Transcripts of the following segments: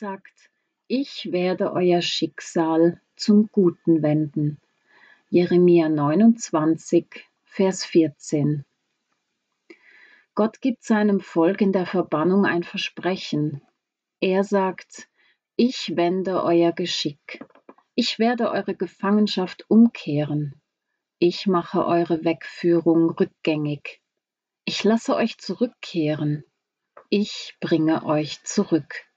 sagt, ich werde euer Schicksal zum Guten wenden. Jeremia 29, Vers 14. Gott gibt seinem Volk in der Verbannung ein Versprechen. Er sagt, ich wende euer Geschick. Ich werde eure Gefangenschaft umkehren. Ich mache eure Wegführung rückgängig. Ich lasse euch zurückkehren. Ich bringe euch zurück.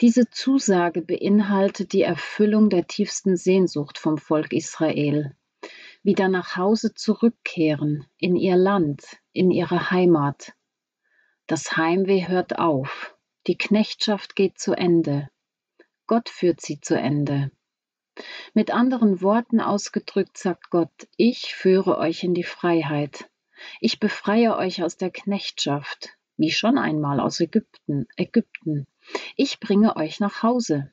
Diese Zusage beinhaltet die Erfüllung der tiefsten Sehnsucht vom Volk Israel. Wieder nach Hause zurückkehren, in ihr Land, in ihre Heimat. Das Heimweh hört auf, die Knechtschaft geht zu Ende. Gott führt sie zu Ende. Mit anderen Worten ausgedrückt sagt Gott, ich führe euch in die Freiheit. Ich befreie euch aus der Knechtschaft, wie schon einmal aus Ägypten, Ägypten. Ich bringe euch nach Hause.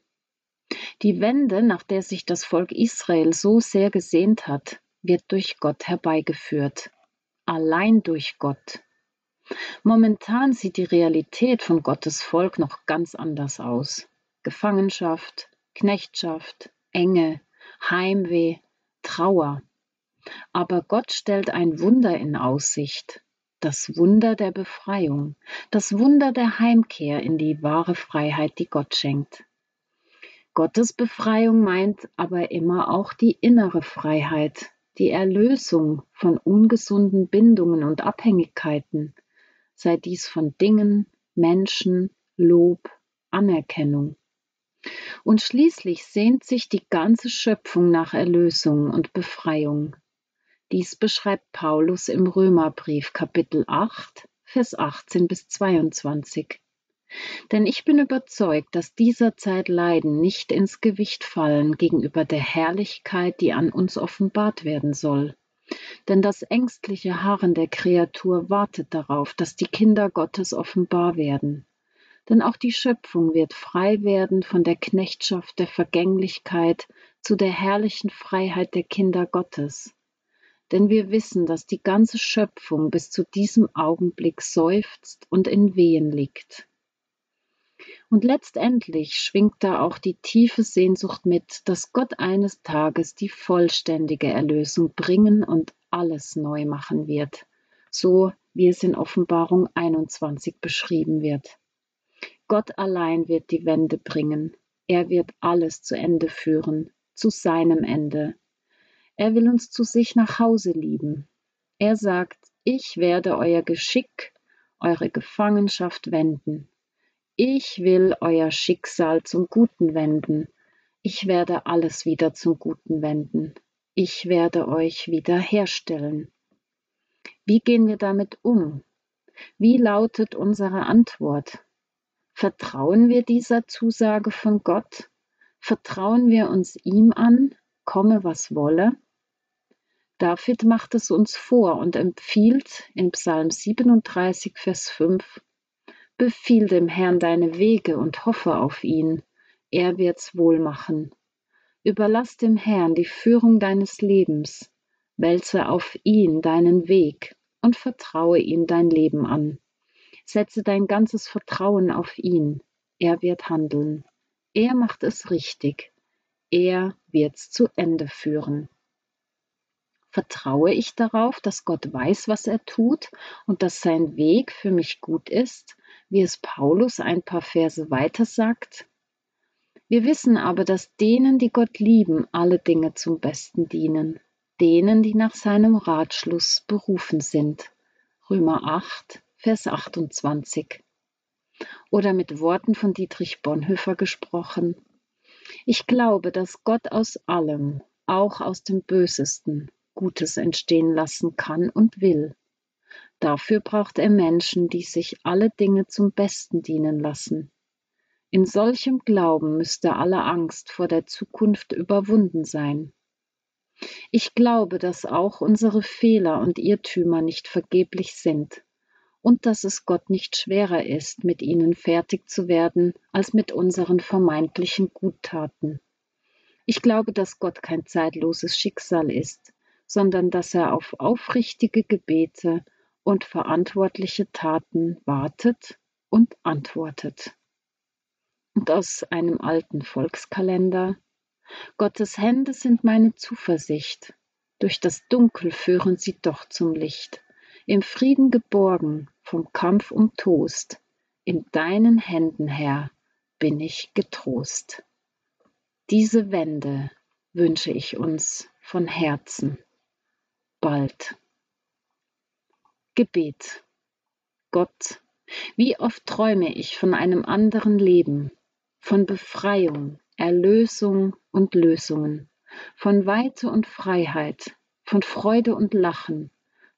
Die Wende, nach der sich das Volk Israel so sehr gesehnt hat, wird durch Gott herbeigeführt. Allein durch Gott. Momentan sieht die Realität von Gottes Volk noch ganz anders aus. Gefangenschaft, Knechtschaft, Enge, Heimweh, Trauer. Aber Gott stellt ein Wunder in Aussicht das Wunder der Befreiung, das Wunder der Heimkehr in die wahre Freiheit, die Gott schenkt. Gottes Befreiung meint aber immer auch die innere Freiheit, die Erlösung von ungesunden Bindungen und Abhängigkeiten, sei dies von Dingen, Menschen, Lob, Anerkennung. Und schließlich sehnt sich die ganze Schöpfung nach Erlösung und Befreiung. Dies beschreibt Paulus im Römerbrief Kapitel 8, Vers 18 bis 22. Denn ich bin überzeugt, dass dieser Zeit Leiden nicht ins Gewicht fallen gegenüber der Herrlichkeit, die an uns offenbart werden soll. Denn das ängstliche Harren der Kreatur wartet darauf, dass die Kinder Gottes offenbar werden. Denn auch die Schöpfung wird frei werden von der Knechtschaft der Vergänglichkeit zu der herrlichen Freiheit der Kinder Gottes denn wir wissen, dass die ganze Schöpfung bis zu diesem Augenblick seufzt und in Wehen liegt. Und letztendlich schwingt da auch die tiefe Sehnsucht mit, dass Gott eines Tages die vollständige Erlösung bringen und alles neu machen wird, so wie es in Offenbarung 21 beschrieben wird. Gott allein wird die Wende bringen, er wird alles zu Ende führen, zu seinem Ende, er will uns zu sich nach Hause lieben. Er sagt, ich werde euer Geschick, eure Gefangenschaft wenden. Ich will euer Schicksal zum Guten wenden. Ich werde alles wieder zum Guten wenden. Ich werde euch wieder herstellen. Wie gehen wir damit um? Wie lautet unsere Antwort? Vertrauen wir dieser Zusage von Gott? Vertrauen wir uns ihm an, komme was wolle? David macht es uns vor und empfiehlt in Psalm 37, Vers 5, Befiehl dem Herrn deine Wege und hoffe auf ihn, er wird's wohl machen. Überlass dem Herrn die Führung deines Lebens, wälze auf ihn deinen Weg und vertraue ihm dein Leben an. Setze dein ganzes Vertrauen auf ihn, er wird handeln. Er macht es richtig, er wird's zu Ende führen. Vertraue ich darauf, dass Gott weiß, was er tut und dass sein Weg für mich gut ist, wie es Paulus ein paar Verse weiter sagt? Wir wissen aber, dass denen, die Gott lieben, alle Dinge zum Besten dienen, denen, die nach seinem Ratschluss berufen sind. Römer 8, Vers 28. Oder mit Worten von Dietrich Bonhoeffer gesprochen. Ich glaube, dass Gott aus allem, auch aus dem Bösesten, Gutes entstehen lassen kann und will. Dafür braucht er Menschen, die sich alle Dinge zum Besten dienen lassen. In solchem Glauben müsste alle Angst vor der Zukunft überwunden sein. Ich glaube, dass auch unsere Fehler und Irrtümer nicht vergeblich sind und dass es Gott nicht schwerer ist, mit ihnen fertig zu werden, als mit unseren vermeintlichen Guttaten. Ich glaube, dass Gott kein zeitloses Schicksal ist, sondern dass er auf aufrichtige Gebete und verantwortliche Taten wartet und antwortet. Und aus einem alten Volkskalender Gottes Hände sind meine Zuversicht, durch das Dunkel führen sie doch zum Licht, im Frieden geborgen vom Kampf um Toast, in deinen Händen, Herr, bin ich getrost. Diese Wende wünsche ich uns von Herzen bald. Gebet. Gott, wie oft träume ich von einem anderen Leben, von Befreiung, Erlösung und Lösungen, von Weite und Freiheit, von Freude und Lachen,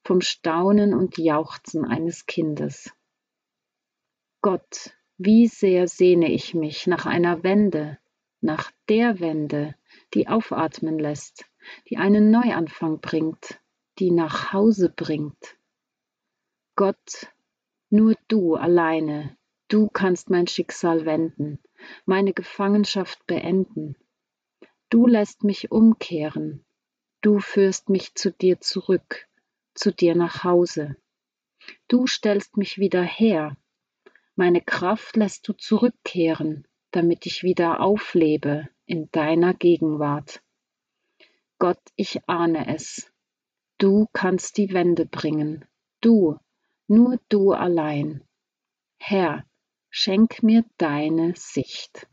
vom Staunen und Jauchzen eines Kindes. Gott, wie sehr sehne ich mich nach einer Wende, nach der Wende, die aufatmen lässt, die einen Neuanfang bringt, die nach Hause bringt. Gott, nur du alleine, du kannst mein Schicksal wenden, meine Gefangenschaft beenden. Du lässt mich umkehren, du führst mich zu dir zurück, zu dir nach Hause. Du stellst mich wieder her, meine Kraft lässt du zurückkehren, damit ich wieder auflebe in deiner Gegenwart. Gott, ich ahne es. Du kannst die Wende bringen. Du, nur du allein. Herr, schenk mir deine Sicht.